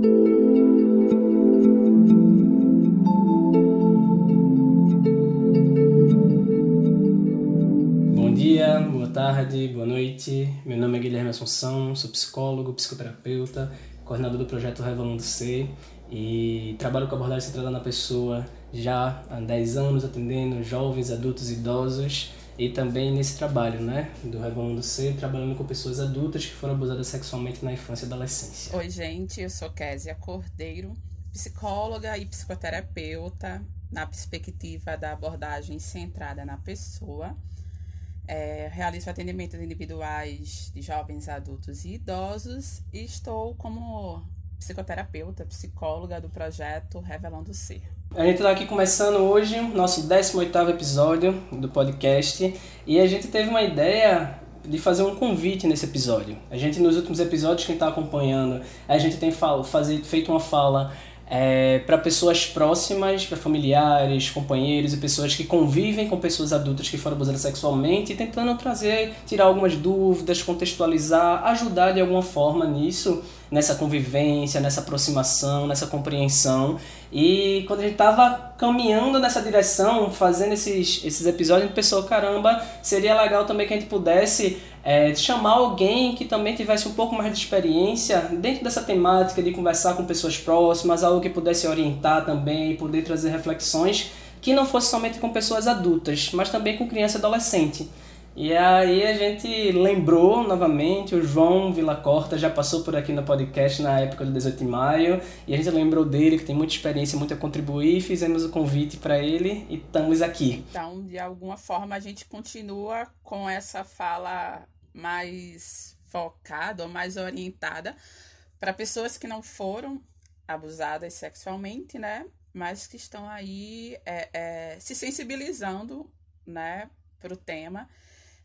Bom dia, boa tarde, boa noite. Meu nome é Guilherme Assunção, sou psicólogo, psicoterapeuta, coordenador do projeto Revelando Ser e trabalho com abordagem centrada na pessoa já há 10 anos atendendo jovens, adultos e idosos e também nesse trabalho, né, do Revelando Ser, trabalhando com pessoas adultas que foram abusadas sexualmente na infância e adolescência. Oi, gente, eu sou Késia Cordeiro, psicóloga e psicoterapeuta na perspectiva da abordagem centrada na pessoa. É, realizo atendimentos individuais de jovens, adultos e idosos e estou como psicoterapeuta, psicóloga do projeto Revelando Ser. A gente está aqui começando hoje o nosso 18º episódio do podcast e a gente teve uma ideia de fazer um convite nesse episódio. A gente nos últimos episódios quem está acompanhando, a gente tem fazer, feito uma fala é, para pessoas próximas, para familiares, companheiros e pessoas que convivem com pessoas adultas que foram abusadas sexualmente, tentando trazer, tirar algumas dúvidas, contextualizar, ajudar de alguma forma nisso, nessa convivência, nessa aproximação, nessa compreensão. E quando a gente estava caminhando nessa direção, fazendo esses, esses episódios, a gente pensou, caramba, seria legal também que a gente pudesse é, chamar alguém que também tivesse um pouco mais de experiência dentro dessa temática de conversar com pessoas próximas, algo que pudesse orientar também, poder trazer reflexões que não fosse somente com pessoas adultas, mas também com criança e adolescente. E aí a gente lembrou novamente, o João Vila Corta já passou por aqui no podcast na época do 18 de maio, e a gente lembrou dele, que tem muita experiência, muito a contribuir, fizemos o convite para ele e estamos aqui. Então, de alguma forma, a gente continua com essa fala mais focada mais orientada para pessoas que não foram abusadas sexualmente, né? Mas que estão aí é, é, se sensibilizando, né, para o tema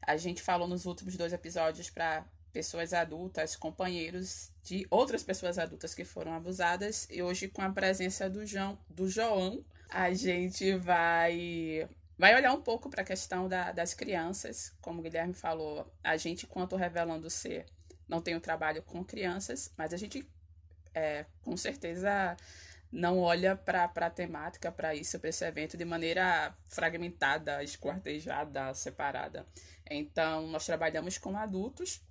a gente falou nos últimos dois episódios para pessoas adultas, companheiros de outras pessoas adultas que foram abusadas. E hoje, com a presença do João, do João a gente vai, vai olhar um pouco para a questão da, das crianças. Como o Guilherme falou, a gente, quanto revelando ser, não tem o um trabalho com crianças, mas a gente, é, com certeza não olha para a temática, para isso, para esse evento de maneira fragmentada, esquartejada, separada. Então, nós trabalhamos com adultos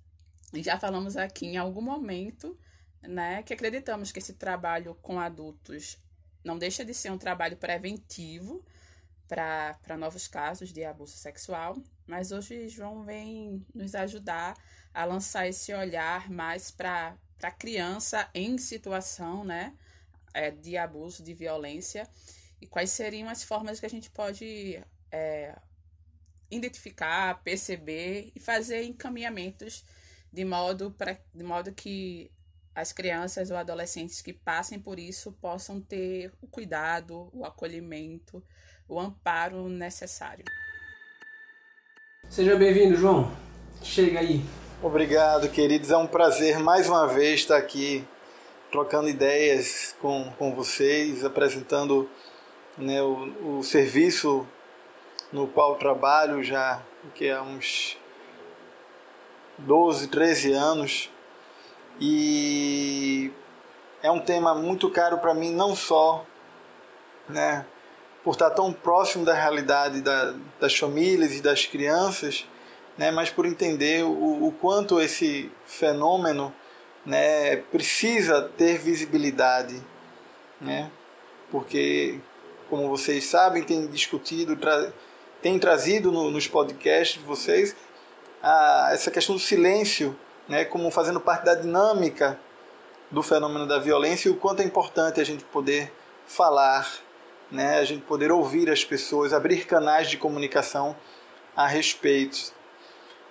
e já falamos aqui em algum momento, né, que acreditamos que esse trabalho com adultos não deixa de ser um trabalho preventivo para novos casos de abuso sexual, mas hoje João vem nos ajudar a lançar esse olhar mais para a criança em situação né, é, de abuso, de violência, e quais seriam as formas que a gente pode é, identificar, perceber e fazer encaminhamentos de modo, pra, de modo que as crianças ou adolescentes que passem por isso possam ter o cuidado, o acolhimento, o amparo necessário. Seja bem-vindo, João. Chega aí. Obrigado, queridos. É um prazer mais uma vez estar aqui trocando ideias com, com vocês, apresentando né, o, o serviço no qual trabalho já que há uns 12, 13 anos. E é um tema muito caro para mim, não só né, por estar tão próximo da realidade da, das famílias e das crianças, né, mas por entender o, o quanto esse fenômeno né, precisa ter visibilidade. Né, porque, como vocês sabem, tem discutido, tem trazido no, nos podcasts de vocês a, essa questão do silêncio, né, como fazendo parte da dinâmica do fenômeno da violência e o quanto é importante a gente poder falar, né, a gente poder ouvir as pessoas, abrir canais de comunicação a respeito.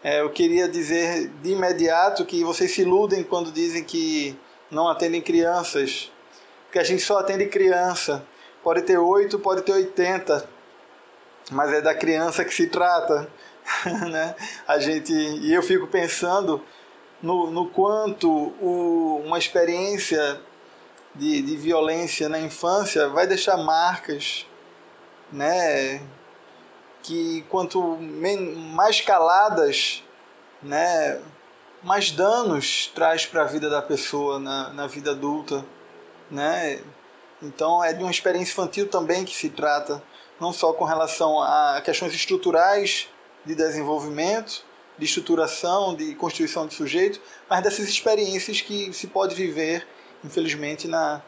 É, eu queria dizer de imediato que vocês se iludem quando dizem que não atendem crianças, porque a gente só atende criança. Pode ter oito, pode ter oitenta, mas é da criança que se trata, né? A gente e eu fico pensando no, no quanto o, uma experiência de, de violência na infância vai deixar marcas, né? Que quanto mais caladas, né? Mais danos traz para a vida da pessoa na, na vida adulta, né? Então é de uma experiência infantil também que se trata, não só com relação a questões estruturais de desenvolvimento, de estruturação, de constituição de sujeito, mas dessas experiências que se pode viver, infelizmente, na,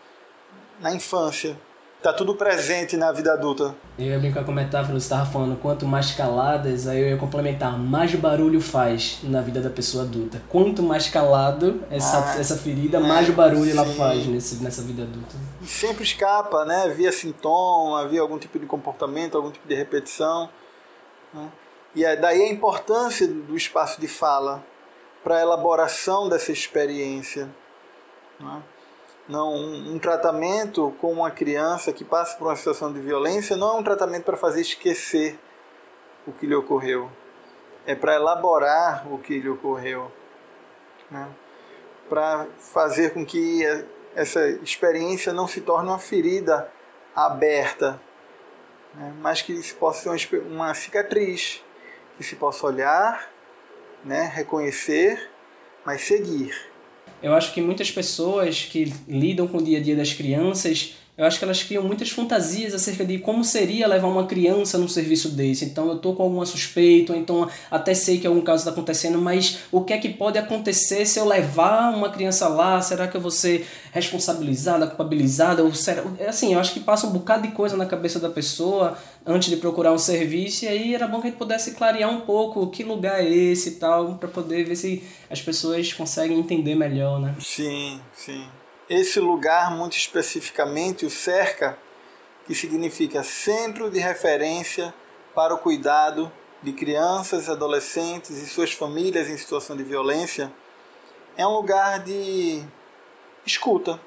na infância. Está tudo presente na vida adulta. Eu ia brincar com a metáfora, você estava falando, quanto mais caladas, aí eu ia complementar, mais barulho faz na vida da pessoa adulta. Quanto mais calado essa, ah, essa ferida, é, mais barulho sim. ela faz nesse, nessa vida adulta. E sempre escapa, né? Via sintoma, via algum tipo de comportamento, algum tipo de repetição. Né? E é daí a importância do espaço de fala para a elaboração dessa experiência. Né? Não, um, um tratamento com uma criança que passa por uma situação de violência não é um tratamento para fazer esquecer o que lhe ocorreu. É para elaborar o que lhe ocorreu. Né? Para fazer com que essa experiência não se torne uma ferida aberta, né? mas que se possa ser uma cicatriz que se possa olhar, né, reconhecer, mas seguir. Eu acho que muitas pessoas que lidam com o dia a dia das crianças eu acho que elas criam muitas fantasias acerca de como seria levar uma criança num serviço desse. Então eu tô com alguma suspeita, ou então até sei que algum caso está acontecendo, mas o que é que pode acontecer se eu levar uma criança lá? Será que eu vou ser responsabilizada, culpabilizada? Ou será... Assim, eu acho que passa um bocado de coisa na cabeça da pessoa antes de procurar um serviço, e aí era bom que a gente pudesse clarear um pouco que lugar é esse e tal, para poder ver se as pessoas conseguem entender melhor, né? Sim, sim. Esse lugar, muito especificamente, o cerca, que significa Centro de Referência para o Cuidado de Crianças, Adolescentes e suas famílias em situação de violência, é um lugar de escuta,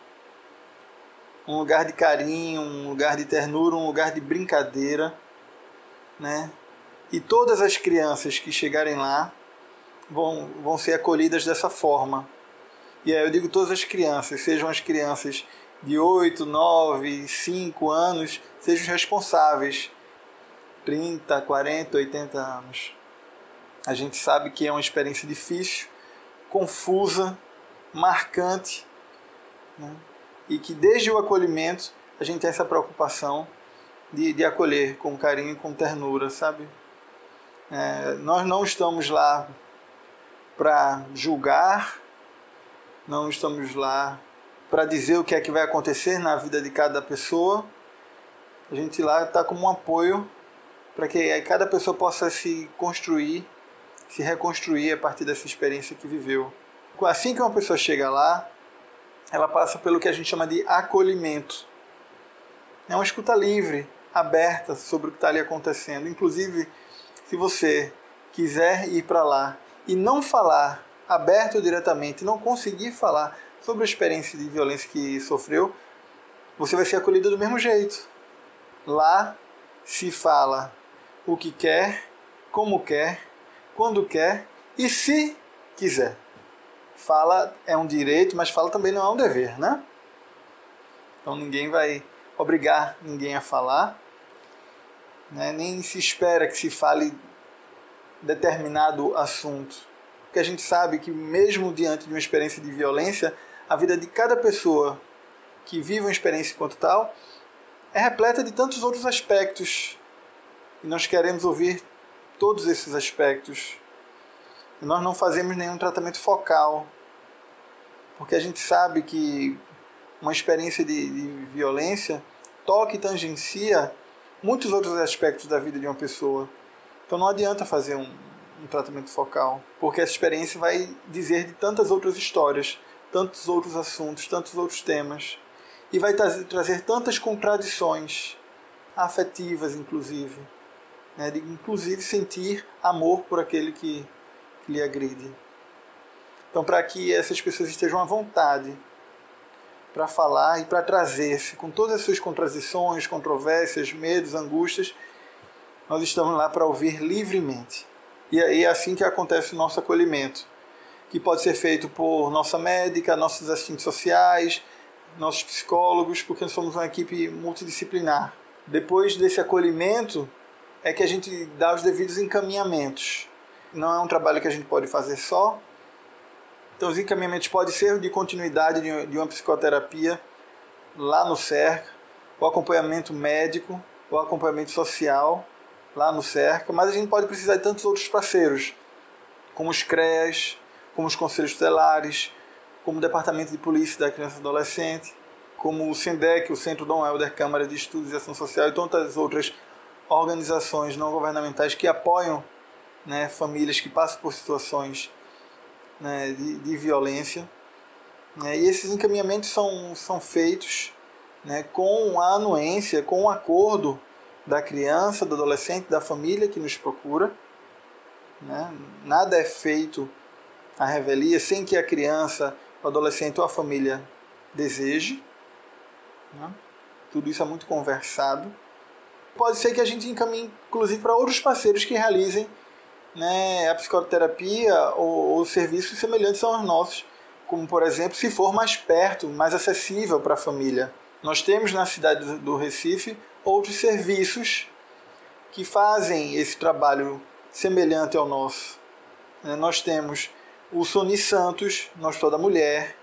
um lugar de carinho, um lugar de ternura, um lugar de brincadeira, né? E todas as crianças que chegarem lá vão, vão ser acolhidas dessa forma e aí eu digo todas as crianças, sejam as crianças de 8, 9, 5 anos, sejam responsáveis. 30, 40, 80 anos. A gente sabe que é uma experiência difícil, confusa, marcante, né? E que desde o acolhimento a gente tem essa preocupação de, de acolher com carinho e com ternura, sabe? É, nós não estamos lá para julgar, não estamos lá para dizer o que é que vai acontecer na vida de cada pessoa. A gente lá está como um apoio para que cada pessoa possa se construir, se reconstruir a partir dessa experiência que viveu. Assim que uma pessoa chega lá, ela passa pelo que a gente chama de acolhimento. É uma escuta livre, aberta sobre o que está ali acontecendo. Inclusive, se você quiser ir para lá e não falar aberto diretamente, não conseguir falar sobre a experiência de violência que sofreu, você vai ser acolhido do mesmo jeito. Lá se fala o que quer, como quer, quando quer e se quiser. Fala é um direito, mas fala também não é um dever, né? Então ninguém vai obrigar ninguém a falar, né? nem se espera que se fale determinado assunto porque a gente sabe que mesmo diante de uma experiência de violência, a vida de cada pessoa que vive uma experiência enquanto tal é repleta de tantos outros aspectos. E nós queremos ouvir todos esses aspectos. E nós não fazemos nenhum tratamento focal, porque a gente sabe que uma experiência de, de violência toca e tangencia muitos outros aspectos da vida de uma pessoa. Então não adianta fazer um, um tratamento focal, porque essa experiência vai dizer de tantas outras histórias, tantos outros assuntos, tantos outros temas, e vai trazer tantas contradições afetivas, inclusive, né? de inclusive sentir amor por aquele que, que lhe agride. Então, para que essas pessoas estejam à vontade para falar e para trazer-se com todas as suas contradições, controvérsias, medos, angústias, nós estamos lá para ouvir livremente. E é assim que acontece o nosso acolhimento, que pode ser feito por nossa médica, nossos assistentes sociais, nossos psicólogos, porque somos uma equipe multidisciplinar. Depois desse acolhimento, é que a gente dá os devidos encaminhamentos. Não é um trabalho que a gente pode fazer só. Então, os encaminhamentos podem ser de continuidade de uma psicoterapia, lá no CERCA, o acompanhamento médico, o acompanhamento social lá no CERCA, mas a gente pode precisar de tantos outros parceiros, como os CREAS, como os conselhos tutelares, como o Departamento de Polícia da Criança e Adolescente, como o SINDEC, o Centro Dom Helder Câmara de Estudos e Ação Social e tantas outras organizações não governamentais que apoiam né, famílias que passam por situações né, de, de violência. Né, e esses encaminhamentos são, são feitos né, com a anuência, com o acordo da criança, do adolescente, da família que nos procura. Né? Nada é feito à revelia sem que a criança, o adolescente ou a família deseje. Né? Tudo isso é muito conversado. Pode ser que a gente encaminhe, inclusive, para outros parceiros que realizem né, a psicoterapia ou, ou serviços semelhantes aos nossos, como, por exemplo, se for mais perto, mais acessível para a família. Nós temos na cidade do Recife outros serviços que fazem esse trabalho semelhante ao nosso. Né, nós temos o Soni Santos, no Hospital da Mulher,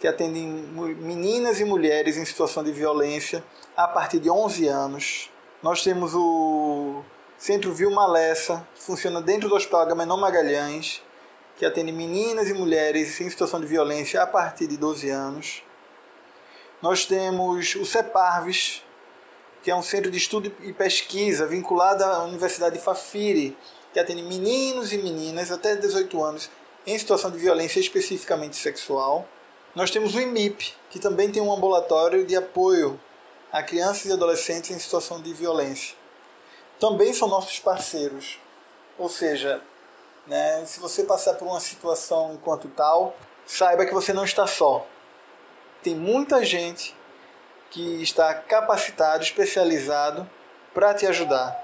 que atende meninas e mulheres em situação de violência a partir de 11 anos. Nós temos o Centro Vilma Lessa, que funciona dentro do Hospital Agamenon Magalhães, que atende meninas e mulheres em situação de violência a partir de 12 anos. Nós temos o CEPARVES, que é um centro de estudo e pesquisa vinculado à Universidade de Fafiri, que atende meninos e meninas até 18 anos em situação de violência especificamente sexual. Nós temos o IMIP, que também tem um ambulatório de apoio a crianças e adolescentes em situação de violência. Também são nossos parceiros. Ou seja, né, se você passar por uma situação enquanto tal, saiba que você não está só. Tem muita gente que está capacitado, especializado para te ajudar,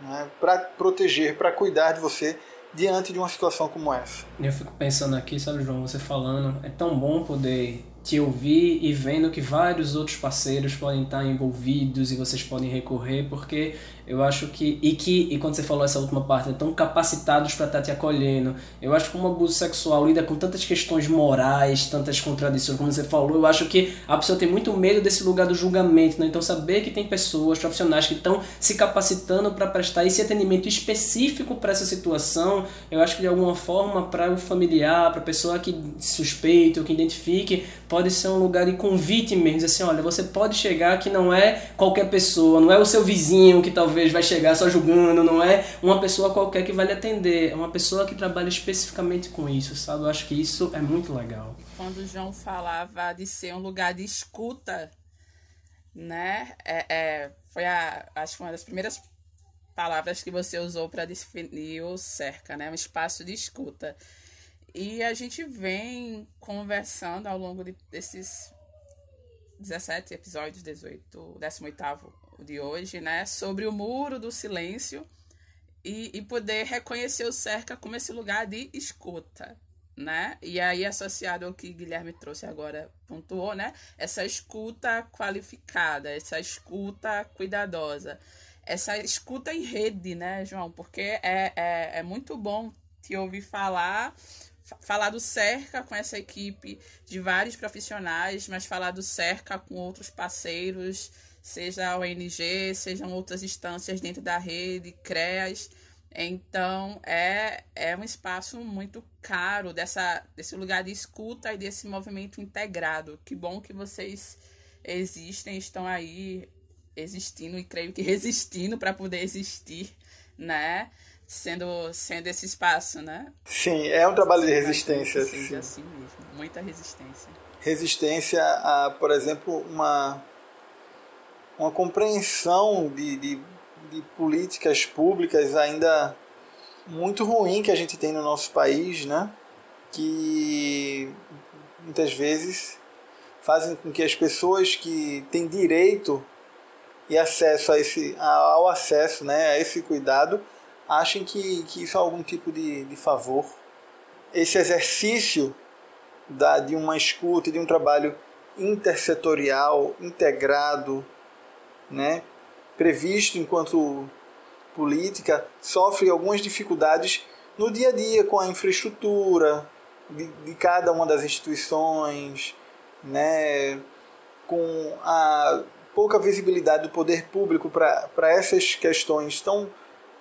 né, para proteger, para cuidar de você diante de uma situação como essa. Eu fico pensando aqui, sabe, João, você falando, é tão bom poder te ouvir e vendo que vários outros parceiros podem estar envolvidos e vocês podem recorrer, porque eu acho que e que e quando você falou essa última parte, estão né, capacitados para estar te acolhendo. Eu acho que um abuso sexual lida com tantas questões morais, tantas contradições, como você falou, eu acho que a pessoa tem muito medo desse lugar do julgamento, né? Então saber que tem pessoas profissionais que estão se capacitando para prestar esse atendimento específico para essa situação, eu acho que de alguma forma para o familiar, para a pessoa que suspeita ou que identifique, pode ser um lugar de convite mesmo, assim, olha, você pode chegar que não é qualquer pessoa, não é o seu vizinho que talvez vai chegar só julgando, não é uma pessoa qualquer que vai lhe atender, é uma pessoa que trabalha especificamente com isso, sabe? Eu acho que isso é muito legal. Quando o João falava de ser um lugar de escuta, né? É, é, foi a, acho que uma das primeiras palavras que você usou para definir o cerca, né? Um espaço de escuta. E a gente vem conversando ao longo de, desses 17 episódios, 18, 18 de hoje, né? Sobre o muro do silêncio e, e poder reconhecer o cerca como esse lugar de escuta, né? E aí, associado ao que Guilherme trouxe agora, pontuou, né? Essa escuta qualificada, essa escuta cuidadosa, essa escuta em rede, né, João? Porque é, é, é muito bom te ouvir falar falar do cerca com essa equipe de vários profissionais, mas falar do cerca com outros parceiros, seja a ONG, sejam outras instâncias dentro da rede, CREAS. Então, é, é um espaço muito caro dessa, desse lugar de escuta e desse movimento integrado. Que bom que vocês existem, estão aí existindo e creio que resistindo para poder existir, né? sendo, sendo esse espaço, né? Sim, é um trabalho de resistência. Sim. assim mesmo, muita resistência. Resistência a, por exemplo, uma, uma compreensão de, de, de políticas públicas ainda muito ruim que a gente tem no nosso país, né? Que muitas vezes fazem com que as pessoas que têm direito e acesso a esse ao acesso, né, a esse cuidado, achem que, que isso é algum tipo de, de favor. Esse exercício da, de uma escuta e de um trabalho intersetorial, integrado, né, previsto enquanto política, sofre algumas dificuldades no dia a dia com a infraestrutura de, de cada uma das instituições, né, com a pouca visibilidade do poder público para essas questões tão,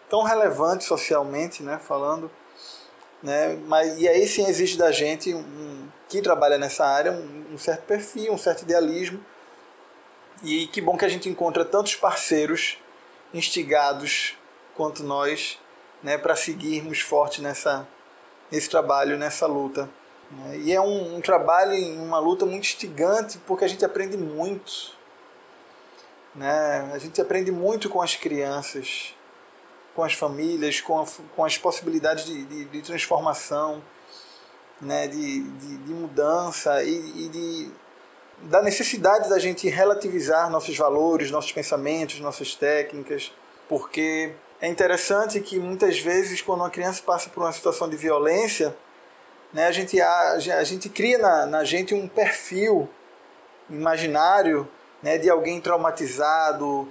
tão relevantes socialmente, né, falando, né, mas, e aí sim exige da gente, um, que trabalha nessa área, um, um certo perfil, um certo idealismo, e que bom que a gente encontra tantos parceiros instigados quanto nós né, para seguirmos forte nessa, nesse trabalho, nessa luta. Né. E é um, um trabalho, uma luta muito instigante, porque a gente aprende muito. Né? A gente aprende muito com as crianças, com as famílias, com, a, com as possibilidades de, de, de transformação, né? de, de, de mudança e, e de, da necessidade da gente relativizar nossos valores, nossos pensamentos, nossas técnicas, porque é interessante que muitas vezes quando uma criança passa por uma situação de violência, né, a, gente, a, a gente cria na, na gente um perfil imaginário né, de alguém traumatizado,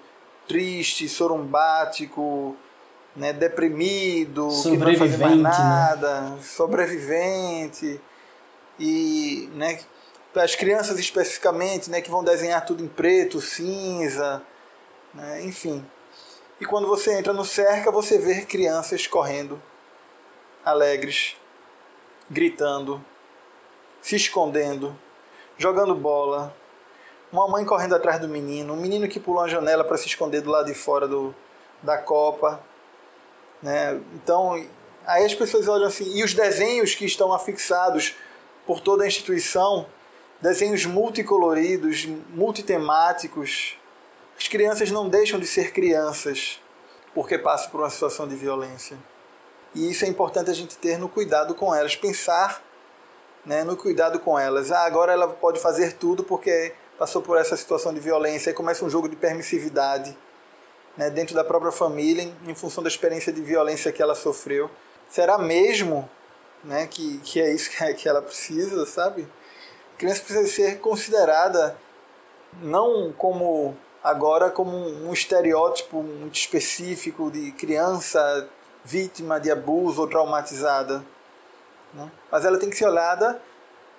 triste, sorumbático, né, deprimido, que não fazer mais né? nada, né? sobrevivente. E né, as crianças especificamente, né, que vão desenhar tudo em preto, cinza, né, enfim. E quando você entra no cerca, você vê crianças correndo, alegres, gritando, se escondendo, jogando bola, uma mãe correndo atrás do menino, um menino que pulou a janela para se esconder do lado de fora do, da copa. Né? Então, aí as pessoas olham assim, e os desenhos que estão afixados por toda a instituição, desenhos multicoloridos, multitemáticos, as crianças não deixam de ser crianças porque passam por uma situação de violência. E isso é importante a gente ter no cuidado com elas, pensar né, no cuidado com elas. Ah, agora ela pode fazer tudo porque passou por essa situação de violência e começa um jogo de permissividade né, dentro da própria família em função da experiência de violência que ela sofreu. Será mesmo né, que, que é isso que ela precisa, sabe? Criança precisa ser considerada não como agora como um estereótipo muito específico de criança vítima de abuso ou traumatizada. Né? Mas ela tem que ser olhada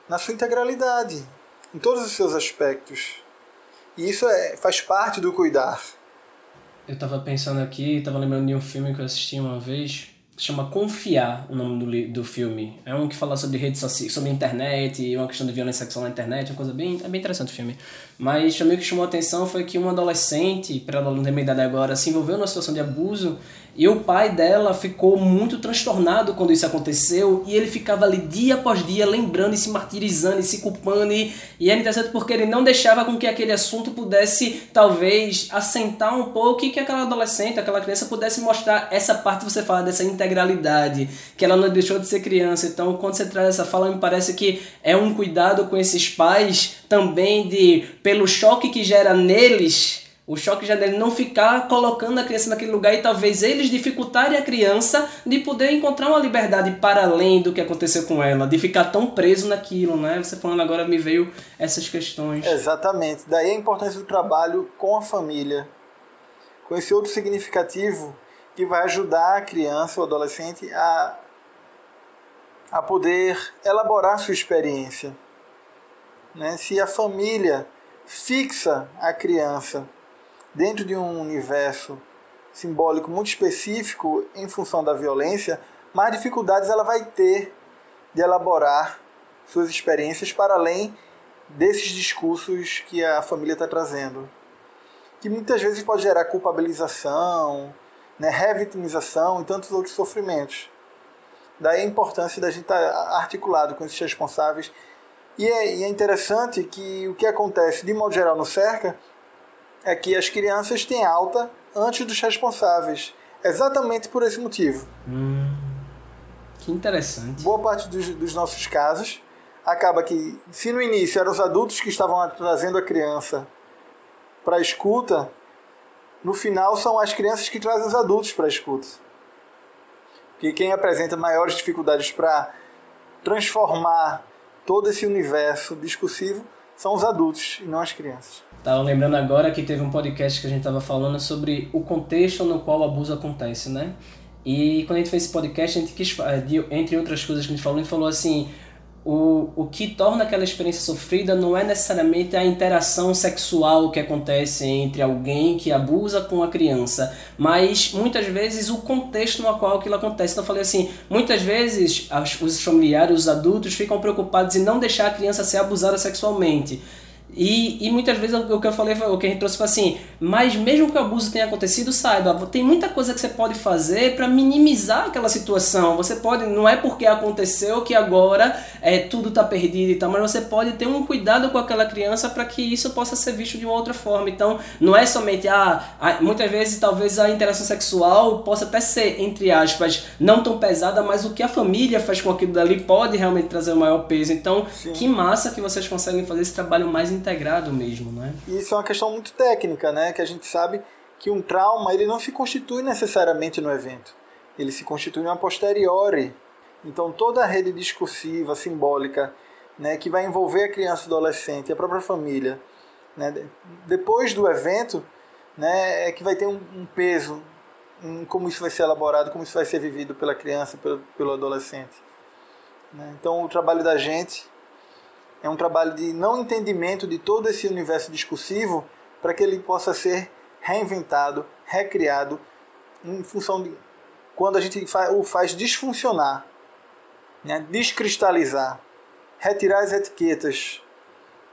na sua integralidade, em todos os seus aspectos. E isso é, faz parte do cuidar. Eu estava pensando aqui, estava lembrando de um filme que eu assisti uma vez, chama Confiar, o nome do, do filme. É um que fala sobre redes sociais, sobre internet, uma questão de violência sexual na internet, uma coisa bem, é bem interessante o filme. Mas o que chamou a atenção foi que um adolescente, para não ter minha idade agora, se envolveu numa situação de abuso e o pai dela ficou muito transtornado quando isso aconteceu e ele ficava ali dia após dia lembrando e se martirizando e se culpando. E, e era interessante porque ele não deixava com que aquele assunto pudesse, talvez, assentar um pouco e que aquela adolescente, aquela criança pudesse mostrar essa parte que você fala, dessa integralidade, que ela não deixou de ser criança. Então, quando você traz essa fala, me parece que é um cuidado com esses pais também de, pelo choque que gera neles o choque já dele não ficar colocando a criança naquele lugar e talvez eles dificultarem a criança de poder encontrar uma liberdade para além do que aconteceu com ela, de ficar tão preso naquilo, né? Você falando agora me veio essas questões. Exatamente. Daí a importância do trabalho com a família, com esse outro significativo que vai ajudar a criança ou adolescente a, a poder elaborar sua experiência. Né? Se a família fixa a criança dentro de um universo simbólico muito específico em função da violência, mais dificuldades ela vai ter de elaborar suas experiências para além desses discursos que a família está trazendo. Que muitas vezes pode gerar culpabilização, né, revitimização e tantos outros sofrimentos. Daí a importância da gente estar tá articulado com esses responsáveis. E é, e é interessante que o que acontece, de modo geral, no CERCA é que as crianças têm alta antes dos responsáveis, exatamente por esse motivo. Hum, que interessante. Boa parte dos, dos nossos casos acaba que, se no início eram os adultos que estavam trazendo a criança para a escuta, no final são as crianças que trazem os adultos para a escuta. Porque quem apresenta maiores dificuldades para transformar todo esse universo discursivo são os adultos e não as crianças. Tava lembrando agora que teve um podcast que a gente tava falando sobre o contexto no qual o abuso acontece, né? E quando a gente fez esse podcast, a gente quis, entre outras coisas que a gente falou, a gente falou assim, o, o que torna aquela experiência sofrida não é necessariamente a interação sexual que acontece entre alguém que abusa com a criança, mas muitas vezes o contexto no qual aquilo acontece. Então eu falei assim, muitas vezes os familiares, os adultos ficam preocupados em não deixar a criança ser abusada sexualmente. E, e muitas vezes o que eu falei, o que a gente trouxe foi assim, mas mesmo que o abuso tenha acontecido, saiba, tem muita coisa que você pode fazer para minimizar aquela situação. Você pode, não é porque aconteceu que agora é, tudo está perdido e tal, mas você pode ter um cuidado com aquela criança para que isso possa ser visto de uma outra forma. Então, não é somente, ah, muitas vezes talvez a interação sexual possa até ser, entre aspas, não tão pesada, mas o que a família faz com aquilo dali pode realmente trazer o um maior peso. Então, Sim. que massa que vocês conseguem fazer esse trabalho mais integrado mesmo, né? Isso é uma questão muito técnica, né? Que a gente sabe que um trauma ele não se constitui necessariamente no evento. Ele se constitui a posteriori. Então toda a rede discursiva, simbólica, né, que vai envolver a criança adolescente, a própria família, né, depois do evento, né, é que vai ter um, um peso em como isso vai ser elaborado, como isso vai ser vivido pela criança, pelo, pelo adolescente. Né? Então o trabalho da gente é um trabalho de não entendimento de todo esse universo discursivo para que ele possa ser reinventado, recriado em função de quando a gente o faz desfuncionar, né? descristalizar, retirar as etiquetas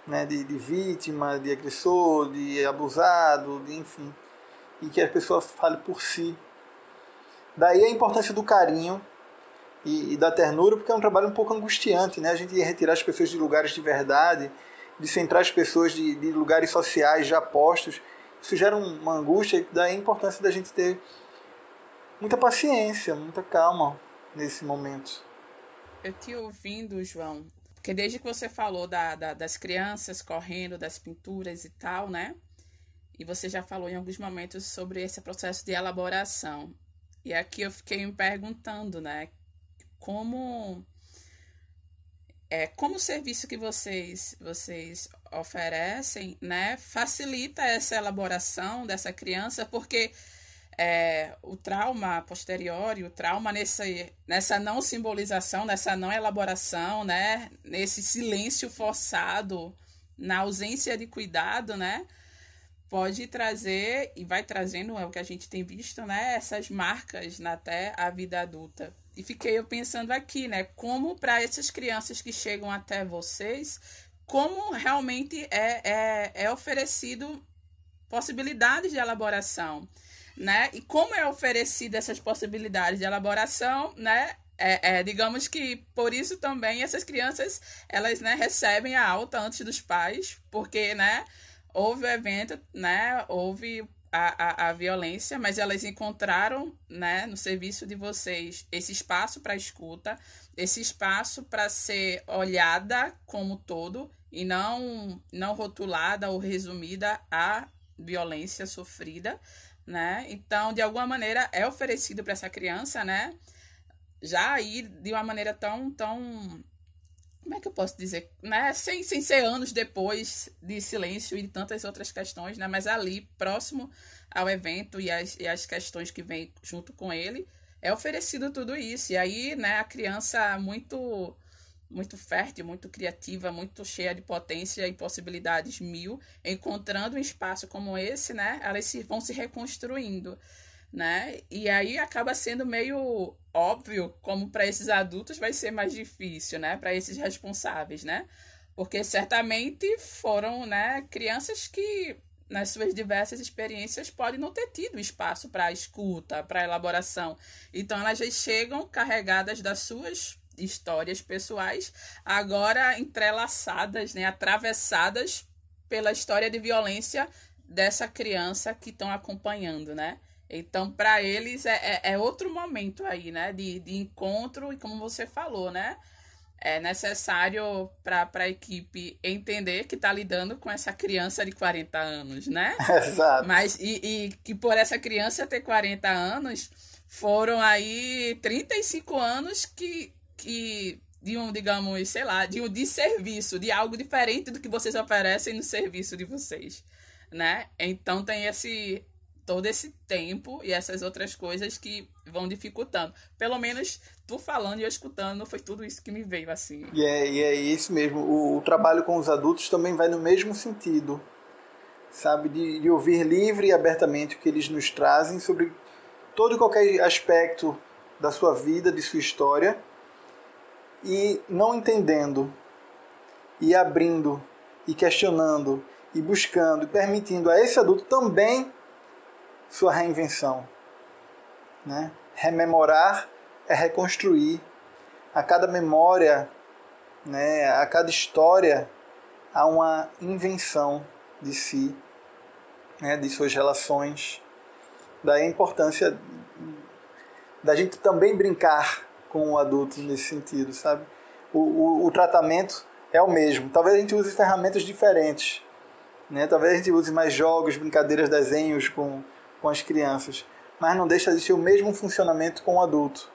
né? de, de vítima, de agressor, de abusado, de enfim, e que a pessoa fale por si. Daí a importância do carinho e, e, da ternura, porque é um trabalho um pouco angustiante, né? A gente retirar as pessoas de lugares de verdade, de centrar as pessoas de, de lugares sociais já postos. Isso gera uma angústia, daí a importância da gente ter muita paciência, muita calma nesse momento. Eu te ouvindo, João, porque desde que você falou da, da, das crianças correndo, das pinturas e tal, né? E você já falou em alguns momentos sobre esse processo de elaboração. E aqui eu fiquei me perguntando, né? Como é, como o serviço que vocês vocês oferecem, né, facilita essa elaboração dessa criança, porque é, o trauma posterior, o trauma nessa, nessa não simbolização, nessa não elaboração, né, nesse silêncio forçado, na ausência de cuidado, né, pode trazer e vai trazendo é o que a gente tem visto, né, essas marcas até a vida adulta. E fiquei eu pensando aqui, né, como para essas crianças que chegam até vocês, como realmente é, é, é oferecido possibilidades de elaboração, né? E como é oferecida essas possibilidades de elaboração, né? É, é, digamos que por isso também essas crianças elas né, recebem a alta antes dos pais, porque né, houve o evento, né, houve a, a, a violência, mas elas encontraram né, no serviço de vocês esse espaço para escuta, esse espaço para ser olhada como todo e não, não rotulada ou resumida a violência sofrida, né? Então, de alguma maneira, é oferecido para essa criança, né? Já aí de uma maneira tão, tão como é que eu posso dizer, né? Sem, sem ser anos depois de silêncio e tantas outras questões, né? Mas ali, próximo ao evento e as, e as questões que vêm junto com ele, é oferecido tudo isso. E aí, né, a criança muito muito fértil, muito criativa, muito cheia de potência e possibilidades mil, encontrando um espaço como esse, né, elas se, vão se reconstruindo né? E aí acaba sendo meio óbvio como para esses adultos vai ser mais difícil, né? Para esses responsáveis, né? Porque certamente foram, né, crianças que nas suas diversas experiências podem não ter tido espaço para escuta, para elaboração. Então elas já chegam carregadas das suas histórias pessoais, agora entrelaçadas, né, atravessadas pela história de violência dessa criança que estão acompanhando, né? Então, para eles é, é, é, outro momento aí, né? De, de encontro, e como você falou, né? É necessário para a equipe entender que está lidando com essa criança de 40 anos, né? Exato. Mas, e, e que por essa criança ter 40 anos, foram aí 35 anos que, que de um, digamos, sei lá, de um de serviço, de algo diferente do que vocês oferecem no serviço de vocês, né? Então tem esse todo esse tempo e essas outras coisas que vão dificultando. Pelo menos tu falando e eu escutando, foi tudo isso que me veio assim. E é, e é isso mesmo. O, o trabalho com os adultos também vai no mesmo sentido, sabe? De, de ouvir livre e abertamente o que eles nos trazem sobre todo e qualquer aspecto da sua vida, de sua história, e não entendendo, e abrindo, e questionando, e buscando, e permitindo a esse adulto também sua reinvenção. Né? Rememorar é reconstruir. A cada memória, né, a cada história, há uma invenção de si, né, de suas relações. Daí a importância da gente também brincar com o adulto nesse sentido, sabe? O, o, o tratamento é o mesmo. Talvez a gente use ferramentas diferentes. Né? Talvez a gente use mais jogos, brincadeiras, desenhos com, com as crianças, mas não deixa de ser o mesmo funcionamento com o adulto.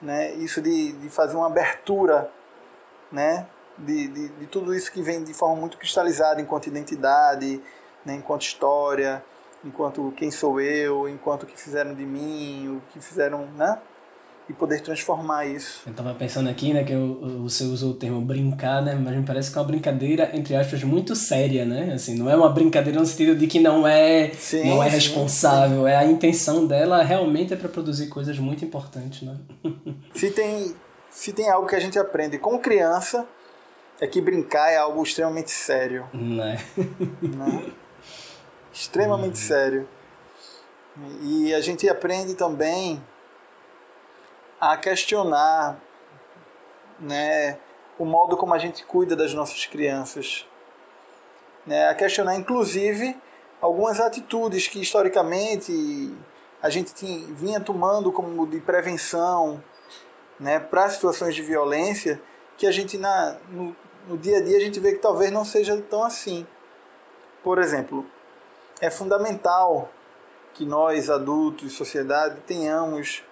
Né? Isso de, de fazer uma abertura né? de, de, de tudo isso que vem de forma muito cristalizada enquanto identidade, né? enquanto história, enquanto quem sou eu, enquanto o que fizeram de mim, o que fizeram, né? E poder transformar isso. Eu tava pensando aqui, né, que você usou o termo brincar, né, mas me parece que é uma brincadeira, entre aspas, muito séria, né, assim, não é uma brincadeira no sentido de que não é, sim, não é sim, responsável, sim. é a intenção dela realmente é para produzir coisas muito importantes, né. se tem, se tem algo que a gente aprende com criança, é que brincar é algo extremamente sério. Né? Né? Extremamente hum. sério. E a gente aprende também a questionar né, o modo como a gente cuida das nossas crianças. Né, a questionar, inclusive, algumas atitudes que historicamente a gente tinha, vinha tomando como de prevenção né, para situações de violência, que a gente na, no, no dia a dia a gente vê que talvez não seja tão assim. Por exemplo, é fundamental que nós, adultos, sociedade, tenhamos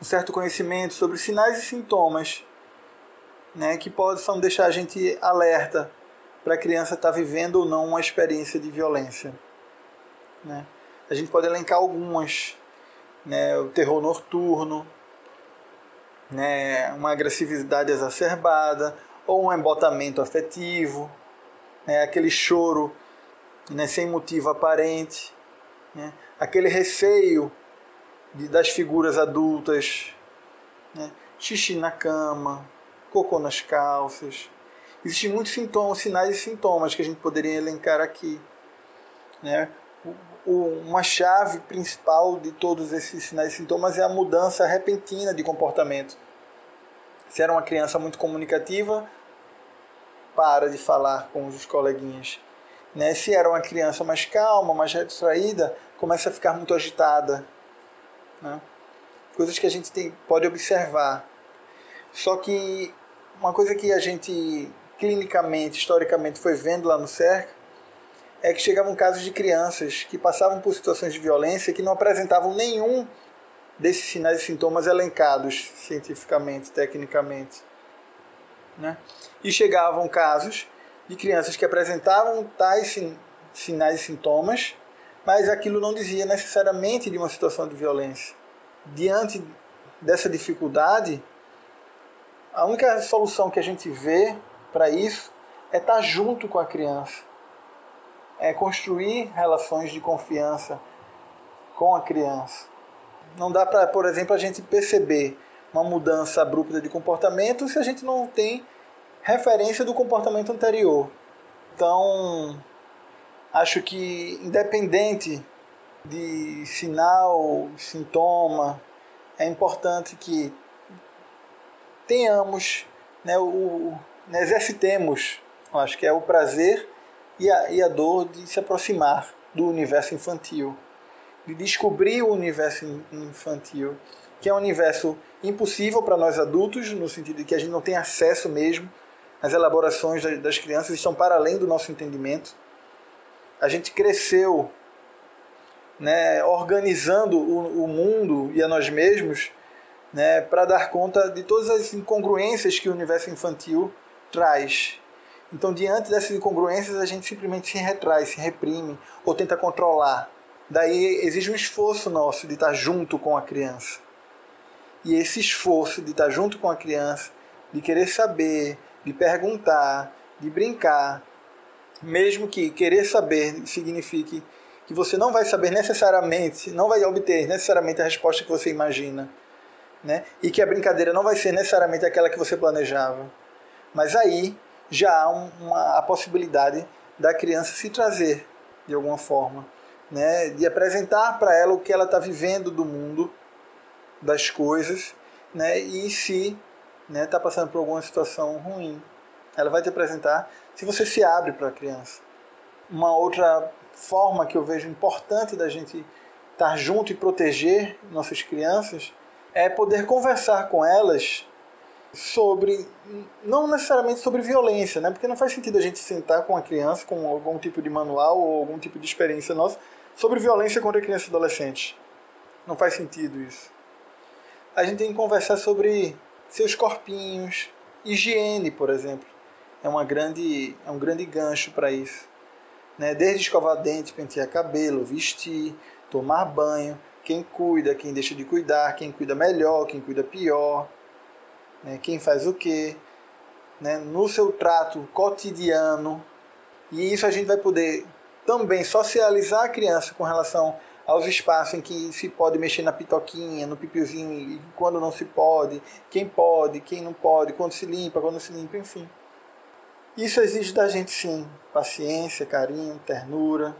um certo conhecimento sobre sinais e sintomas né, que possam deixar a gente alerta para a criança estar tá vivendo ou não uma experiência de violência. Né? A gente pode elencar algumas, né, o terror noturno, né, uma agressividade exacerbada, ou um embotamento afetivo, né, aquele choro né, sem motivo aparente, né, aquele receio de, das figuras adultas, né? xixi na cama, cocô nas calças. Existem muitos sintomas, sinais e sintomas que a gente poderia elencar aqui. Né? Uma chave principal de todos esses sinais e sintomas é a mudança repentina de comportamento. Se era uma criança muito comunicativa, para de falar com os coleguinhas. Né? Se era uma criança mais calma, mais retraída, começa a ficar muito agitada, né? Coisas que a gente tem, pode observar. Só que uma coisa que a gente clinicamente, historicamente foi vendo lá no CERC é que chegavam casos de crianças que passavam por situações de violência que não apresentavam nenhum desses sinais e sintomas elencados cientificamente, tecnicamente. Né? E chegavam casos de crianças que apresentavam tais sinais e sintomas mas aquilo não dizia necessariamente de uma situação de violência. Diante dessa dificuldade, a única solução que a gente vê para isso é estar junto com a criança, é construir relações de confiança com a criança. Não dá para, por exemplo, a gente perceber uma mudança abrupta de comportamento se a gente não tem referência do comportamento anterior. Então, Acho que independente de sinal, sintoma, é importante que tenhamos, né, o, né, exercitemos, acho que é o prazer e a, e a dor de se aproximar do universo infantil, de descobrir o universo infantil, que é um universo impossível para nós adultos, no sentido de que a gente não tem acesso mesmo, as elaborações das crianças estão para além do nosso entendimento a gente cresceu né, organizando o, o mundo e a nós mesmos né, para dar conta de todas as incongruências que o universo infantil traz. Então, diante dessas incongruências, a gente simplesmente se retrai, se reprime ou tenta controlar. Daí exige um esforço nosso de estar junto com a criança. E esse esforço de estar junto com a criança, de querer saber, de perguntar, de brincar, mesmo que querer saber signifique que você não vai saber necessariamente, não vai obter necessariamente a resposta que você imagina, né? E que a brincadeira não vai ser necessariamente aquela que você planejava. Mas aí já há uma, a possibilidade da criança se trazer de alguma forma, né? De apresentar para ela o que ela está vivendo do mundo, das coisas, né? E se né, está passando por alguma situação ruim, ela vai te apresentar se você se abre para a criança. Uma outra forma que eu vejo importante da gente estar junto e proteger nossas crianças é poder conversar com elas sobre não necessariamente sobre violência, né? Porque não faz sentido a gente sentar com a criança com algum tipo de manual ou algum tipo de experiência nossa sobre violência contra criança e adolescente. Não faz sentido isso. A gente tem que conversar sobre seus corpinhos, higiene, por exemplo. É uma grande é um grande gancho para isso. Né? Desde escovar dente, pentear cabelo, vestir, tomar banho, quem cuida, quem deixa de cuidar, quem cuida melhor, quem cuida pior, né? quem faz o quê, né? no seu trato cotidiano. E isso a gente vai poder também socializar a criança com relação aos espaços em que se pode mexer na pitoquinha, no pipiozinho, quando não se pode, quem pode, quem não pode, quando se limpa, quando se limpa, enfim. Isso exige da gente sim paciência, carinho, ternura.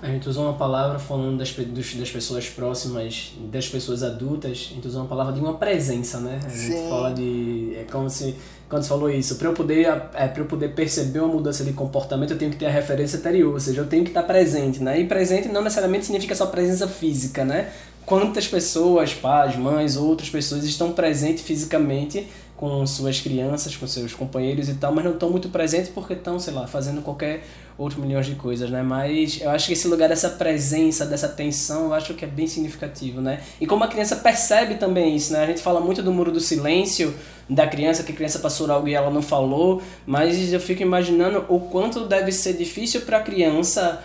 A gente usou uma palavra falando das, das pessoas próximas, das pessoas adultas, a gente usou uma palavra de uma presença, né? A gente Sim. fala de. É como se. Quando você falou isso, para eu, poder, é, eu poder perceber uma mudança de comportamento, eu tenho que ter a referência anterior, ou seja, eu tenho que estar presente, né? E presente não necessariamente significa só presença física, né? Quantas pessoas, pais, mães, outras pessoas estão presentes fisicamente com suas crianças, com seus companheiros e tal, mas não estão muito presentes porque estão, sei lá, fazendo qualquer outro milhão de coisas, né? Mas eu acho que esse lugar dessa presença, dessa atenção, eu acho que é bem significativo, né? E como a criança percebe também isso, né? A gente fala muito do muro do silêncio da criança, que a criança passou algo e ela não falou, mas eu fico imaginando o quanto deve ser difícil para a criança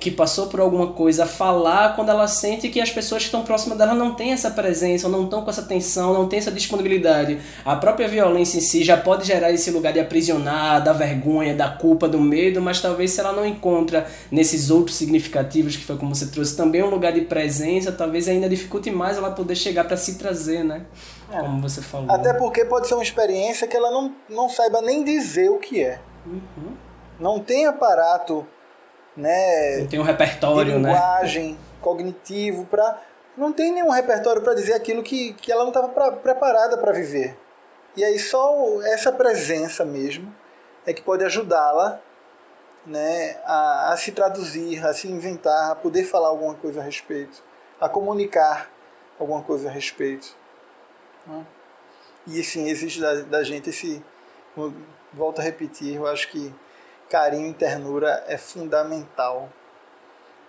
que passou por alguma coisa falar quando ela sente que as pessoas que estão próximas dela não têm essa presença, não estão com essa atenção, não têm essa disponibilidade. A própria violência em si já pode gerar esse lugar de aprisionar, da vergonha, da culpa, do medo, mas talvez se ela não encontra nesses outros significativos que foi como você trouxe também um lugar de presença, talvez ainda dificulte mais ela poder chegar para se trazer, né? É. Como você falou. Até porque pode ser uma experiência que ela não, não saiba nem dizer o que é. Uhum. Não tem aparato né? Não tem um repertório, de né? linguagem, né? cognitivo, para não tem nenhum repertório para dizer aquilo que, que ela não estava preparada para viver. E aí só essa presença mesmo é que pode ajudá-la né, a, a, se traduzir, a se inventar, a poder falar alguma coisa a respeito, a comunicar alguma coisa a respeito. Né? E assim, existe da, da gente esse. Volto a repetir, eu acho que carinho e ternura é fundamental.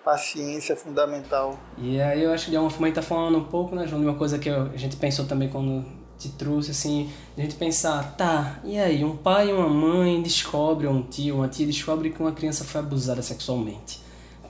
Paciência é fundamental. E aí eu acho que de alguma forma a gente tá falando um pouco, né, João, de uma coisa que a gente pensou também quando te trouxe, assim, de a gente pensar, tá, e aí, um pai e uma mãe descobrem, um tio, uma tia descobre que uma criança foi abusada sexualmente.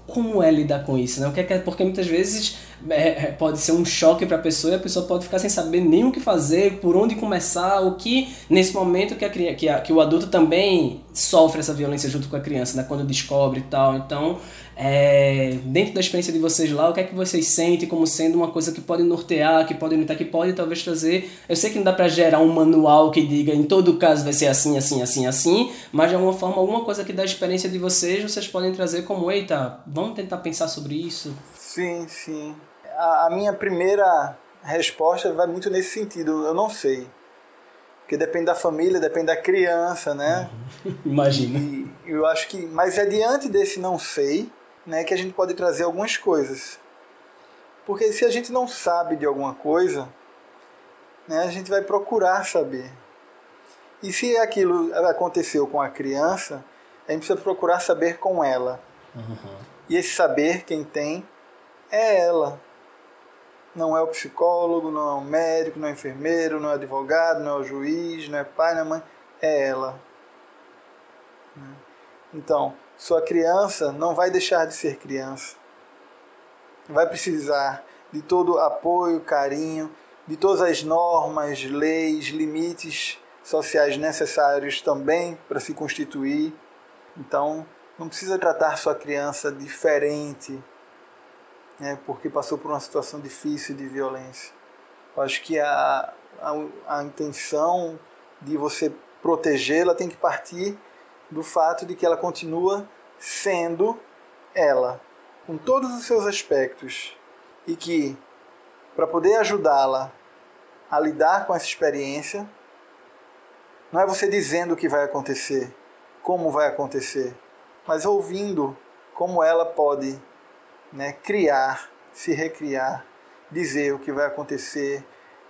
Como é lidar com isso, né? Que é, porque muitas vezes é, é, pode ser um choque para a pessoa e a pessoa pode ficar sem saber nem o que fazer, por onde começar, o que nesse momento que, a, que, a, que o adulto também sofre essa violência junto com a criança, né? quando descobre e tal. Então, é, dentro da experiência de vocês lá, o que é que vocês sentem como sendo uma coisa que pode nortear, que pode orientar, que pode talvez trazer. Eu sei que não dá para gerar um manual que diga em todo caso vai ser assim, assim, assim, assim, mas de alguma forma, alguma coisa que da experiência de vocês, vocês podem trazer como: eita, vamos tentar pensar sobre isso. Sim, sim a, a minha primeira resposta vai muito nesse sentido. Eu não sei. Porque depende da família, depende da criança, né? Imagina. E eu acho que. Mas é diante desse não sei né, que a gente pode trazer algumas coisas. Porque se a gente não sabe de alguma coisa, né, a gente vai procurar saber. E se aquilo aconteceu com a criança, a gente precisa procurar saber com ela. Uhum. E esse saber, quem tem, é ela não é o psicólogo, não é o médico, não é o enfermeiro, não é o advogado, não é o juiz, não é pai, não é mãe, é ela. Então, sua criança não vai deixar de ser criança. vai precisar de todo apoio, carinho, de todas as normas, leis, limites sociais necessários também para se constituir. Então, não precisa tratar sua criança diferente, né, porque passou por uma situação difícil de violência. Eu acho que a, a, a intenção de você protegê-la tem que partir do fato de que ela continua sendo ela, com todos os seus aspectos, e que para poder ajudá-la a lidar com essa experiência, não é você dizendo o que vai acontecer, como vai acontecer, mas ouvindo como ela pode né, criar, se recriar, dizer o que vai acontecer,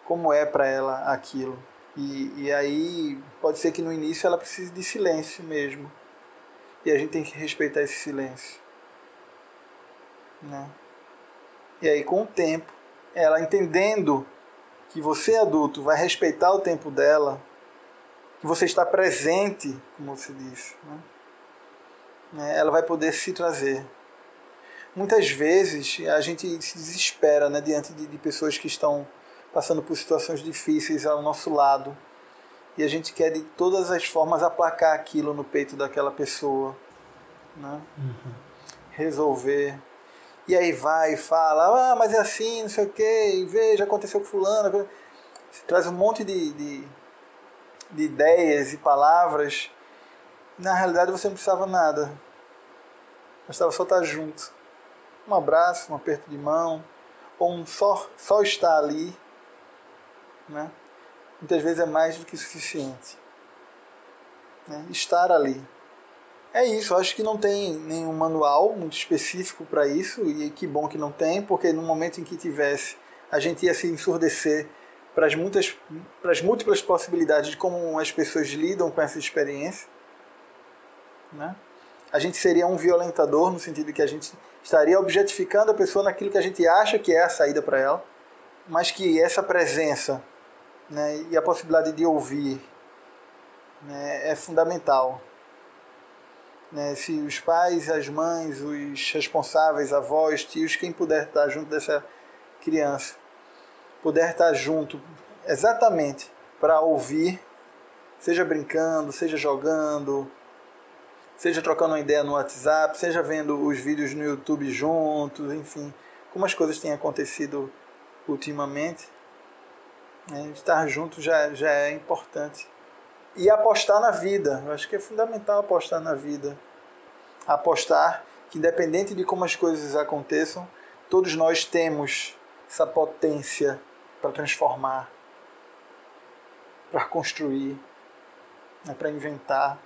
como é para ela aquilo. E, e aí pode ser que no início ela precise de silêncio mesmo. E a gente tem que respeitar esse silêncio. Né? E aí com o tempo, ela entendendo que você adulto vai respeitar o tempo dela, que você está presente, como você disse, né? né ela vai poder se trazer. Muitas vezes a gente se desespera né, diante de, de pessoas que estão passando por situações difíceis ao nosso lado. E a gente quer de todas as formas aplacar aquilo no peito daquela pessoa. Né? Uhum. Resolver. E aí vai e fala, ah, mas é assim, não sei o quê, veja, aconteceu com fulano. Você traz um monte de, de, de ideias e palavras. Na realidade você não precisava nada. Bastava só estar junto. Um abraço, um aperto de mão, ou um só, só estar ali né? muitas vezes é mais do que suficiente. Né? Estar ali. É isso, acho que não tem nenhum manual muito específico para isso, e que bom que não tem, porque no momento em que tivesse, a gente ia se ensurdecer para as, muitas, para as múltiplas possibilidades de como as pessoas lidam com essa experiência. Né? A gente seria um violentador, no sentido que a gente estaria objetificando a pessoa naquilo que a gente acha que é a saída para ela, mas que essa presença né, e a possibilidade de ouvir né, é fundamental. Né, se os pais, as mães, os responsáveis, avós, tios, quem puder estar junto dessa criança, puder estar junto exatamente para ouvir, seja brincando, seja jogando, seja trocando uma ideia no WhatsApp, seja vendo os vídeos no YouTube juntos, enfim, como as coisas têm acontecido ultimamente, né? Estar junto já, já é importante. E apostar na vida. Eu acho que é fundamental apostar na vida. Apostar que, independente de como as coisas aconteçam, todos nós temos essa potência para transformar, para construir, né? para inventar.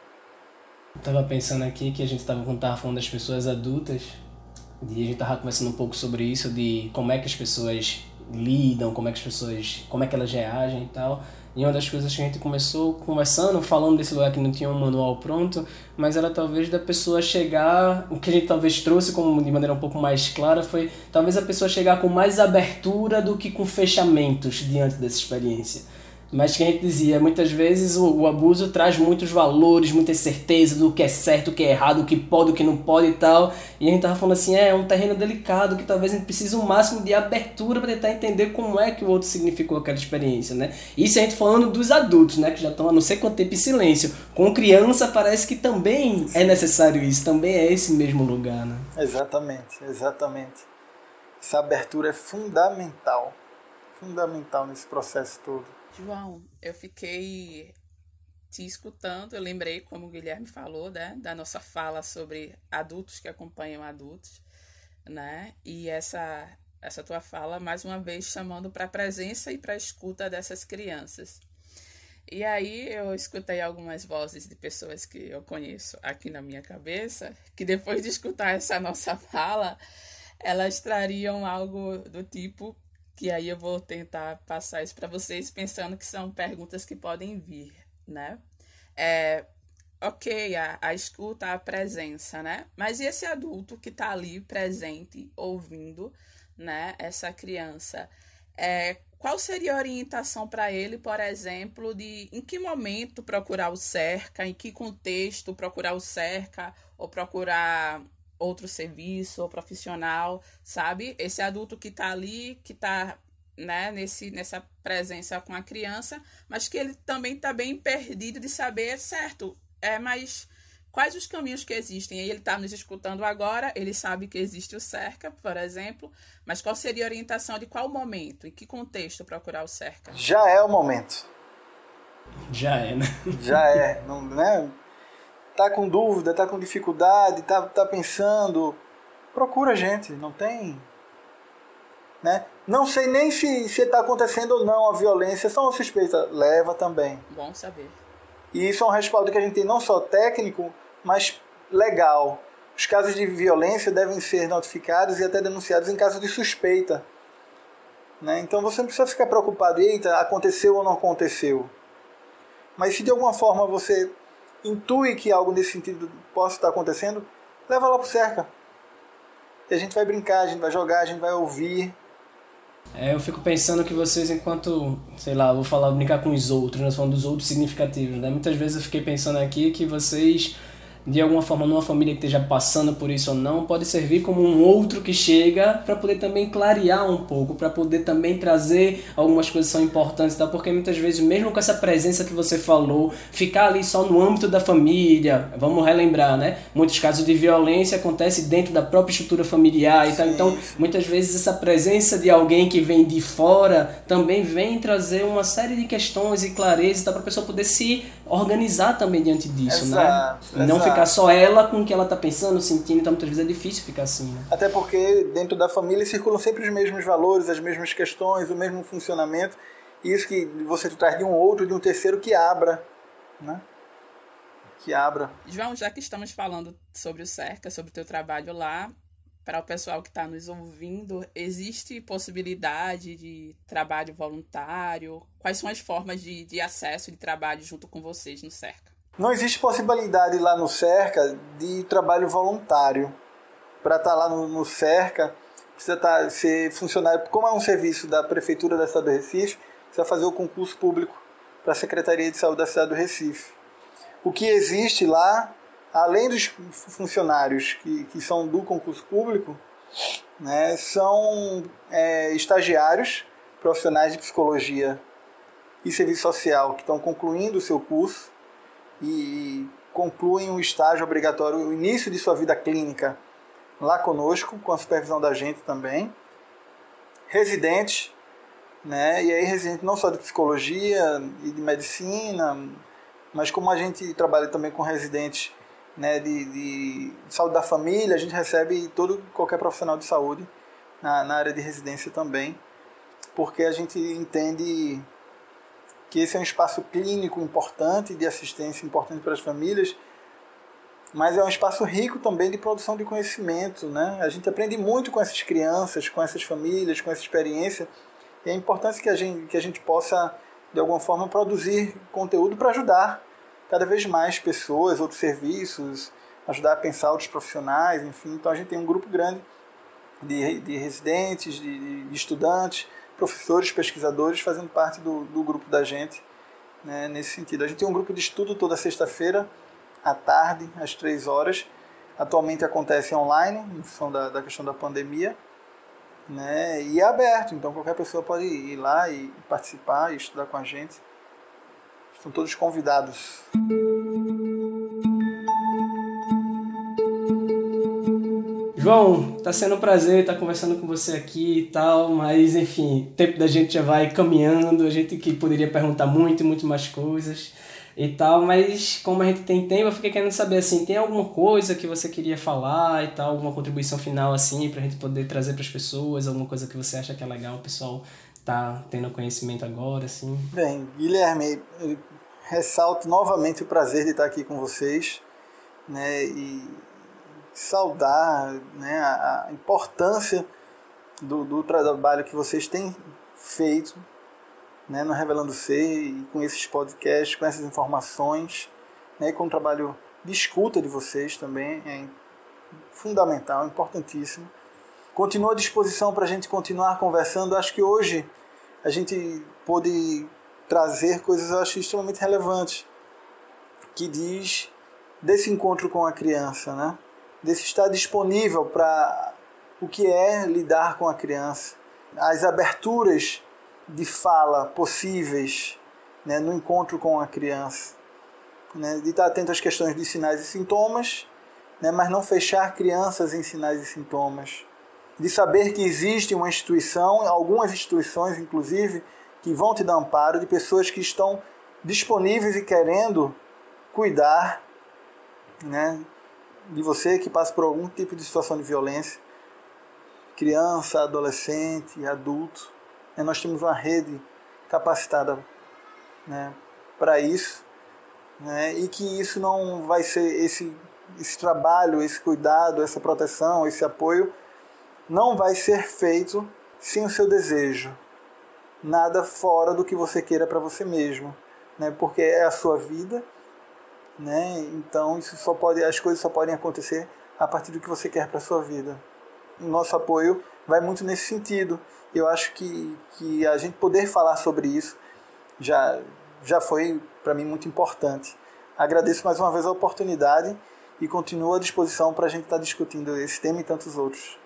Estava pensando aqui que a gente estava falando das pessoas adultas e a gente estava conversando um pouco sobre isso, de como é que as pessoas lidam, como é que as pessoas, como é que elas reagem e tal. E uma das coisas que a gente começou conversando, falando desse lugar que não tinha um manual pronto, mas era talvez da pessoa chegar, o que a gente talvez trouxe como de maneira um pouco mais clara foi talvez a pessoa chegar com mais abertura do que com fechamentos diante dessa experiência. Mas que a gente dizia, muitas vezes o, o, abuso traz muitos valores, muitas certezas do que é certo, o que é errado, o que pode, o que não pode e tal. E a gente tava falando assim, é, é um terreno delicado que talvez a gente precise um máximo de abertura para tentar entender como é que o outro significou aquela experiência, né? Isso a gente falando dos adultos, né, que já estão há não sei quanto tempo em silêncio. Com criança parece que também é necessário isso, também é esse mesmo lugar, né? Exatamente, exatamente. Essa abertura é fundamental, fundamental nesse processo todo. João, eu fiquei te escutando, eu lembrei, como o Guilherme falou, né, da nossa fala sobre adultos que acompanham adultos, né? E essa essa tua fala mais uma vez chamando para a presença e para a escuta dessas crianças. E aí eu escutei algumas vozes de pessoas que eu conheço aqui na minha cabeça, que depois de escutar essa nossa fala, elas trariam algo do tipo que aí eu vou tentar passar isso para vocês pensando que são perguntas que podem vir, né? É, ok, a, a escuta, a presença, né? Mas e esse adulto que está ali presente, ouvindo, né? Essa criança, é, qual seria a orientação para ele, por exemplo, de em que momento procurar o cerca, em que contexto procurar o cerca ou procurar outro serviço ou profissional, sabe? Esse adulto que está ali, que está né, nesse, nessa presença com a criança, mas que ele também está bem perdido de saber, certo, é, mas quais os caminhos que existem? Ele está nos escutando agora, ele sabe que existe o cerca, por exemplo, mas qual seria a orientação de qual momento, em que contexto procurar o cerca? Já é o momento. Já é, né? Já é, não, né? Tá com dúvida, tá com dificuldade, tá, tá pensando, procura a gente, não tem né? Não sei nem se está acontecendo ou não a violência, só uma suspeita. Leva também. Bom saber. E isso é um respaldo que a gente tem não só técnico, mas legal. Os casos de violência devem ser notificados e até denunciados em caso de suspeita. Né? Então você não precisa ficar preocupado, eita, aconteceu ou não aconteceu. Mas se de alguma forma você intui que algo nesse sentido possa estar acontecendo, leva lá pro cerca. E a gente vai brincar, a gente vai jogar, a gente vai ouvir, é, eu fico pensando que vocês, enquanto, sei lá, vou falar, brincar com os outros, nós falando dos outros significativos, né? Muitas vezes eu fiquei pensando aqui que vocês de alguma forma numa família que esteja passando por isso ou não, pode servir como um outro que chega para poder também clarear um pouco, para poder também trazer algumas coisas que são importantes, tá? Porque muitas vezes, mesmo com essa presença que você falou, ficar ali só no âmbito da família, vamos relembrar, né? Muitos casos de violência acontecem dentro da própria estrutura familiar e tal. Então, muitas vezes essa presença de alguém que vem de fora também vem trazer uma série de questões e clareza tá? para a pessoa poder se organizar também diante disso, exato, né? Exato. Não ficar só ela com o que ela está pensando, sentindo, então muitas vezes é difícil ficar assim. Né? Até porque dentro da família circulam sempre os mesmos valores, as mesmas questões, o mesmo funcionamento. E isso que você traz de um outro, de um terceiro que abra, né? Que abra. João, já que estamos falando sobre o Cerca, sobre o teu trabalho lá, para o pessoal que está nos ouvindo, existe possibilidade de trabalho voluntário? Quais são as formas de, de acesso de trabalho junto com vocês no Cerca? Não existe possibilidade lá no Cerca de trabalho voluntário. Para estar tá lá no, no Cerca, precisa tá, ser funcionário. Como é um serviço da Prefeitura da cidade do Recife, precisa fazer o concurso público para a Secretaria de Saúde da cidade do Recife. O que existe lá além dos funcionários que, que são do concurso público, né, são é, estagiários profissionais de psicologia e serviço social que estão concluindo o seu curso e concluem o estágio obrigatório, o início de sua vida clínica lá conosco, com a supervisão da gente também. Residentes, né? E aí residente não só de psicologia e de medicina, mas como a gente trabalha também com residentes né, de, de, saúde da família, a gente recebe todo qualquer profissional de saúde na, na área de residência também, porque a gente entende que esse é um espaço clínico importante, de assistência importante para as famílias, mas é um espaço rico também de produção de conhecimento. Né? A gente aprende muito com essas crianças, com essas famílias, com essa experiência, e é importante que a gente, que a gente possa, de alguma forma, produzir conteúdo para ajudar cada vez mais pessoas, outros serviços, ajudar a pensar outros profissionais, enfim. Então a gente tem um grupo grande de, de residentes, de, de estudantes, professores, pesquisadores fazendo parte do, do grupo da gente né, nesse sentido. A gente tem um grupo de estudo toda sexta-feira, à tarde, às três horas. Atualmente acontece online, em função da, da questão da pandemia. Né, e é aberto, então qualquer pessoa pode ir lá e participar e estudar com a gente. Estão todos convidados. João, tá sendo um prazer estar conversando com você aqui e tal, mas enfim, o tempo da gente já vai caminhando, a gente que poderia perguntar muito, muito mais coisas e tal, mas como a gente tem tempo, eu fiquei querendo saber assim, tem alguma coisa que você queria falar e tal, alguma contribuição final assim, pra gente poder trazer para as pessoas, alguma coisa que você acha que é legal o pessoal tá tendo conhecimento agora, assim? Bem, Guilherme, ressalto novamente o prazer de estar aqui com vocês, né, e saudar né, a, importância do, do trabalho que vocês têm feito né, no Revelando Ser e com esses podcasts, com essas informações, né, com o trabalho de escuta de vocês também é fundamental, importantíssimo. Continuo à disposição para a gente continuar conversando. Acho que hoje a gente pôde trazer coisas eu acho extremamente relevantes que diz desse encontro com a criança, né? Desse estar disponível para o que é lidar com a criança, as aberturas de fala possíveis né, no encontro com a criança, né, de estar atento às questões de sinais e sintomas, né, mas não fechar crianças em sinais e sintomas, de saber que existe uma instituição, algumas instituições inclusive, que vão te dar amparo, de pessoas que estão disponíveis e querendo cuidar né, de você que passa por algum tipo de situação de violência, criança, adolescente, adulto. Né, nós temos uma rede capacitada né, para isso né, e que isso não vai ser esse, esse trabalho, esse cuidado, essa proteção, esse apoio não vai ser feito sem o seu desejo. Nada fora do que você queira para você mesmo, né? Porque é a sua vida, né? Então isso só pode, as coisas só podem acontecer a partir do que você quer para sua vida. O nosso apoio vai muito nesse sentido. Eu acho que, que a gente poder falar sobre isso já já foi para mim muito importante. Agradeço mais uma vez a oportunidade e continuo à disposição para a gente estar tá discutindo esse tema e tantos outros.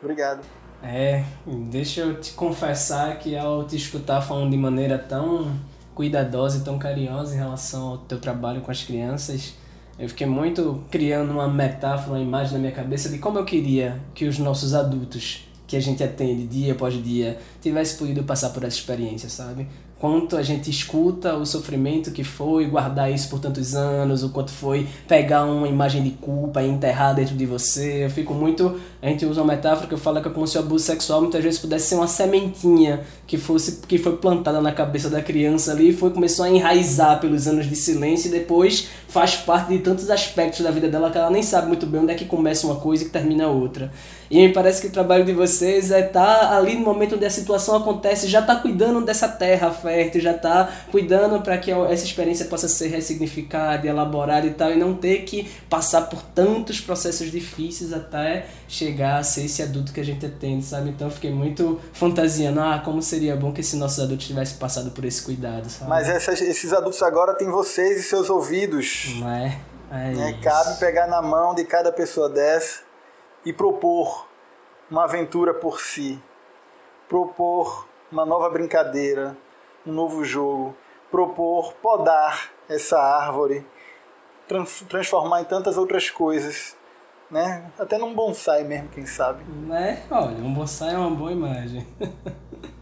Obrigado. É, deixa eu te confessar que ao te escutar falando de maneira tão cuidadosa e tão carinhosa em relação ao teu trabalho com as crianças, eu fiquei muito criando uma metáfora, uma imagem na minha cabeça de como eu queria que os nossos adultos que a gente atende dia após dia tivesse podido passar por essa experiência, sabe? Quanto a gente escuta o sofrimento que foi guardar isso por tantos anos, o quanto foi pegar uma imagem de culpa e enterrar dentro de você. Eu fico muito. A gente usa uma metáfora que eu falo que é como se o abuso sexual muitas vezes pudesse ser uma sementinha que fosse que foi plantada na cabeça da criança ali e foi começou a enraizar pelos anos de silêncio e depois faz parte de tantos aspectos da vida dela que ela nem sabe muito bem onde é que começa uma coisa e que termina outra. E me parece que o trabalho de vocês é estar tá ali no momento onde a situação acontece, já tá cuidando dessa terra fértil, já tá cuidando para que essa experiência possa ser ressignificada, elaborada e tal, e não ter que passar por tantos processos difíceis até chegar a ser esse adulto que a gente atende, sabe? Então eu fiquei muito fantasiando, ah, como seria bom que esses nossos adultos tivessem passado por esse cuidado, sabe? Mas essas, esses adultos agora têm vocês e seus ouvidos. Não é? É né? Cabe pegar na mão de cada pessoa dessa e propor uma aventura por si, propor uma nova brincadeira, um novo jogo, propor podar essa árvore, trans transformar em tantas outras coisas, né? Até num bonsai mesmo, quem sabe. Né? Olha, um bonsai é uma boa imagem.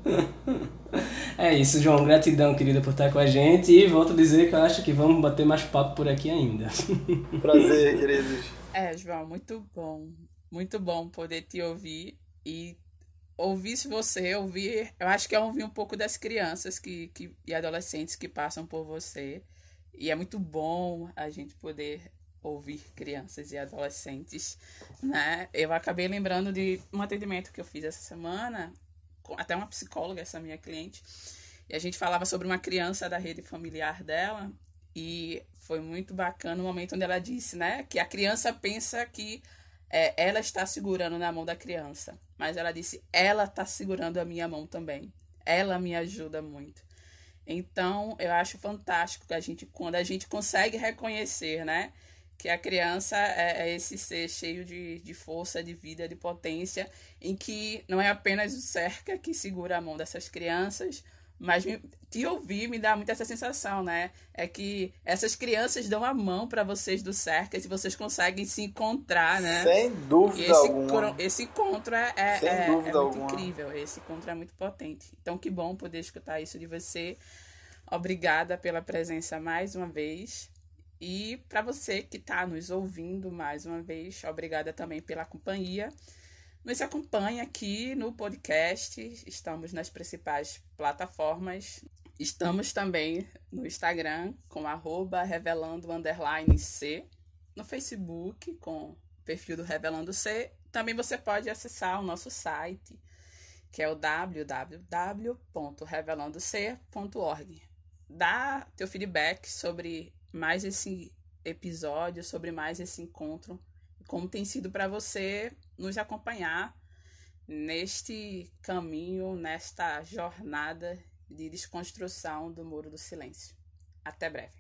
é isso, João. Gratidão, querido, por estar com a gente. E volto a dizer que eu acho que vamos bater mais papo por aqui ainda. Prazer, queridos. É, João, muito bom muito bom poder te ouvir e ouvir se você ouvir. Eu acho que é ouvir um pouco das crianças que, que, e adolescentes que passam por você. E é muito bom a gente poder ouvir crianças e adolescentes, né? Eu acabei lembrando de um atendimento que eu fiz essa semana, até uma psicóloga, essa minha cliente, e a gente falava sobre uma criança da rede familiar dela, e foi muito bacana o momento onde ela disse, né, que a criança pensa que é, ela está segurando na mão da criança. Mas ela disse: ela está segurando a minha mão também. Ela me ajuda muito. Então, eu acho fantástico que a gente, quando a gente consegue reconhecer, né? Que a criança é, é esse ser cheio de, de força, de vida, de potência, em que não é apenas o cerca que segura a mão dessas crianças, mas te ouvir me dá muito essa sensação, né? É que essas crianças dão a mão para vocês do Cercas e vocês conseguem se encontrar, né? Sem dúvida esse, alguma. Esse encontro é, é, é, é muito alguma. incrível. Esse encontro é muito potente. Então, que bom poder escutar isso de você. Obrigada pela presença mais uma vez. E para você que está nos ouvindo mais uma vez, obrigada também pela companhia. Nos acompanhe aqui no podcast, estamos nas principais plataformas. Estamos também no Instagram com arroba revelando C, no Facebook com o perfil do Revelando C. Também você pode acessar o nosso site, que é o www.revelandoc.org. Dá teu feedback sobre mais esse episódio, sobre mais esse encontro, como tem sido para você nos acompanhar neste caminho, nesta jornada de desconstrução do Muro do Silêncio. Até breve.